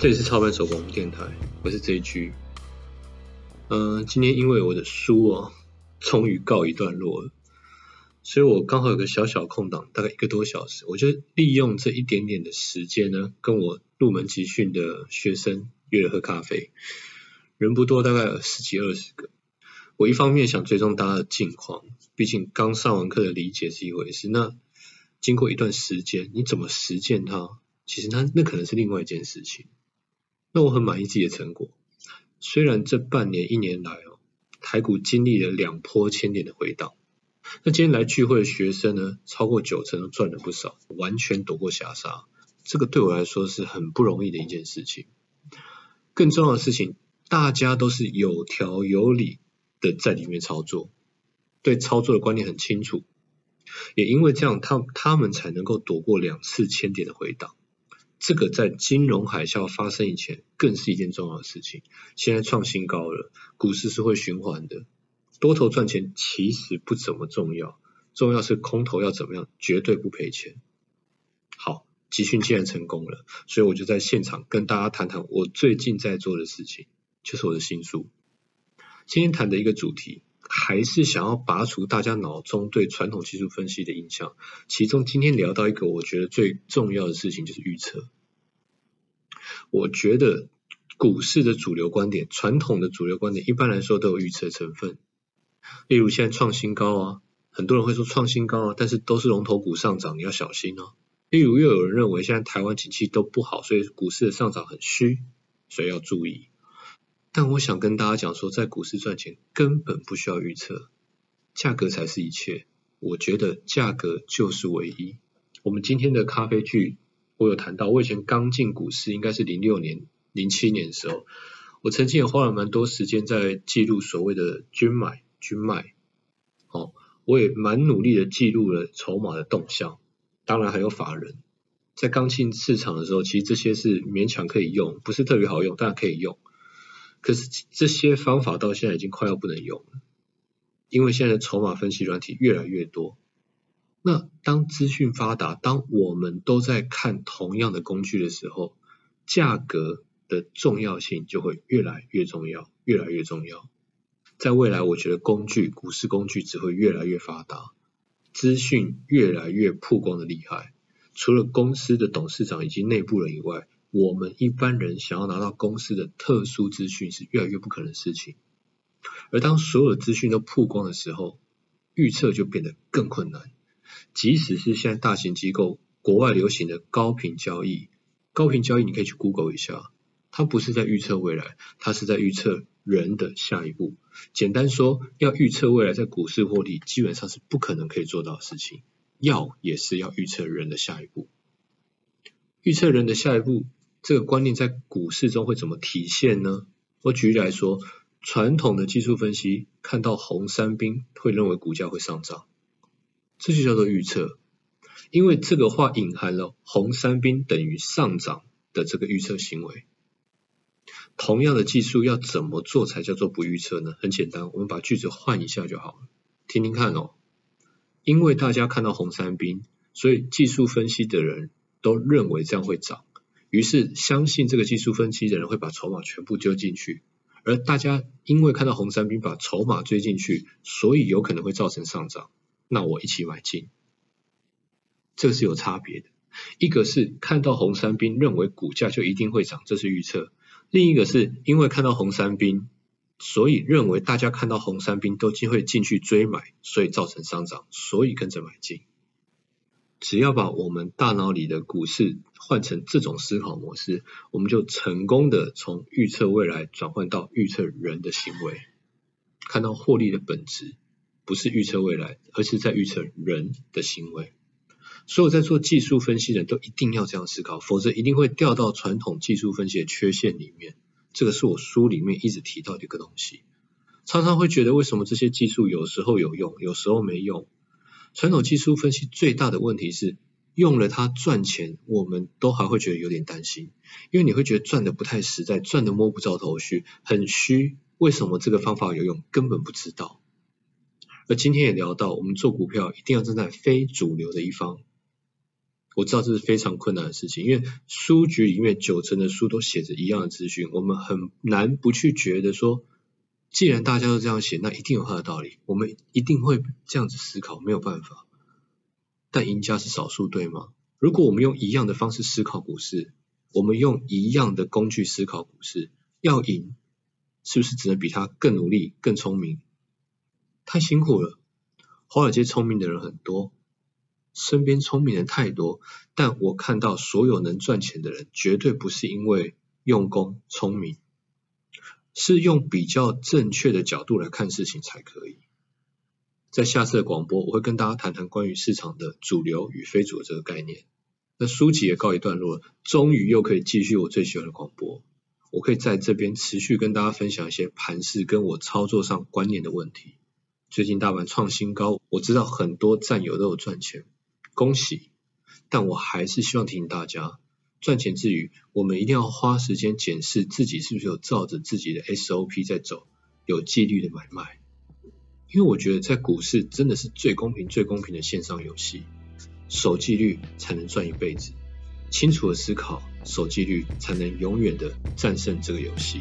这里是超凡手工电台，我是 JG。嗯，今天因为我的书啊，终于告一段落了，所以我刚好有个小小空档，大概一个多小时，我就利用这一点点的时间呢，跟我入门集训的学生约了喝咖啡。人不多，大概有十几二十个。我一方面想追踪大家的近况，毕竟刚上完课的理解是一回事，那经过一段时间，你怎么实践它，其实它那可能是另外一件事情。那我很满意自己的成果，虽然这半年一年来哦，台股经历了两波千点的回档，那今天来聚会的学生呢，超过九成都赚了不少，完全躲过下杀，这个对我来说是很不容易的一件事情。更重要的事情，大家都是有条有理的在里面操作，对操作的观念很清楚，也因为这样，他他们才能够躲过两次千点的回档。这个在金融海啸发生以前，更是一件重要的事情。现在创新高了，股市是会循环的，多头赚钱其实不怎么重要，重要是空头要怎么样，绝对不赔钱。好，集训既然成功了，所以我就在现场跟大家谈谈我最近在做的事情，就是我的新书。今天谈的一个主题。还是想要拔除大家脑中对传统技术分析的印象。其中今天聊到一个我觉得最重要的事情，就是预测。我觉得股市的主流观点，传统的主流观点，一般来说都有预测成分。例如现在创新高啊，很多人会说创新高啊，但是都是龙头股上涨，你要小心哦。例如又有人认为现在台湾景气都不好，所以股市的上涨很虚，所以要注意。但我想跟大家讲说，在股市赚钱根本不需要预测，价格才是一切。我觉得价格就是唯一。我们今天的咖啡剧，我有谈到，我以前刚进股市，应该是零六年、零七年的时候，我曾经也花了蛮多时间在记录所谓的均买、均卖。哦，我也蛮努力的记录了筹码的动向，当然还有法人。在刚进市场的时候，其实这些是勉强可以用，不是特别好用，但可以用。可是这些方法到现在已经快要不能用了，因为现在的筹码分析软体越来越多。那当资讯发达，当我们都在看同样的工具的时候，价格的重要性就会越来越重要，越来越重要。在未来，我觉得工具股市工具只会越来越发达，资讯越来越曝光的厉害。除了公司的董事长以及内部人以外，我们一般人想要拿到公司的特殊资讯是越来越不可能的事情，而当所有的资讯都曝光的时候，预测就变得更困难。即使是现在大型机构国外流行的高频交易，高频交易你可以去 Google 一下，它不是在预测未来，它是在预测人的下一步。简单说，要预测未来在股市获利，基本上是不可能可以做到的事情。要也是要预测人的下一步，预测人的下一步。这个观念在股市中会怎么体现呢？我举例来说，传统的技术分析看到红三兵会认为股价会上涨，这就叫做预测，因为这个话隐含了红三兵等于上涨的这个预测行为。同样的技术要怎么做才叫做不预测呢？很简单，我们把句子换一下就好了，听听看哦。因为大家看到红三兵，所以技术分析的人都认为这样会涨。于是，相信这个技术分析的人会把筹码全部丢进去，而大家因为看到红三兵把筹码追进去，所以有可能会造成上涨。那我一起买进，这是有差别的。一个是看到红三兵认为股价就一定会涨，这是预测；另一个是因为看到红三兵，所以认为大家看到红三兵都会进去追买，所以造成上涨，所以跟着买进。只要把我们大脑里的股市换成这种思考模式，我们就成功的从预测未来转换到预测人的行为，看到获利的本质不是预测未来，而是在预测人的行为。所有在做技术分析的人都一定要这样思考，否则一定会掉到传统技术分析的缺陷里面。这个是我书里面一直提到的一个东西。常常会觉得为什么这些技术有时候有用，有时候没用？传统技术分析最大的问题是，用了它赚钱，我们都还会觉得有点担心，因为你会觉得赚的不太实在，赚的摸不着头绪，很虚。为什么这个方法有用？根本不知道。而今天也聊到，我们做股票一定要站在非主流的一方。我知道这是非常困难的事情，因为书局里面九成的书都写着一样的资讯，我们很难不去觉得说，既然大家都这样写，那一定有它的道理，我们一定会这样子思考，没有办法。但赢家是少数，对吗？如果我们用一样的方式思考股市，我们用一样的工具思考股市，要赢，是不是只能比他更努力、更聪明？太辛苦了。华尔街聪明的人很多，身边聪明人太多，但我看到所有能赚钱的人，绝对不是因为用功聪明，是用比较正确的角度来看事情才可以。在下次的广播，我会跟大家谈谈关于市场的主流与非主流这个概念。那书籍也告一段落，终于又可以继续我最喜欢的广播。我可以在这边持续跟大家分享一些盘势跟我操作上观念的问题。最近大盘创新高，我知道很多战友都有赚钱，恭喜！但我还是希望提醒大家，赚钱之余，我们一定要花时间检视自己是不是有照着自己的 SOP 在走，有纪律的买卖。因为我觉得在股市真的是最公平、最公平的线上游戏，守纪律才能赚一辈子。清楚的思考，守纪律才能永远的战胜这个游戏。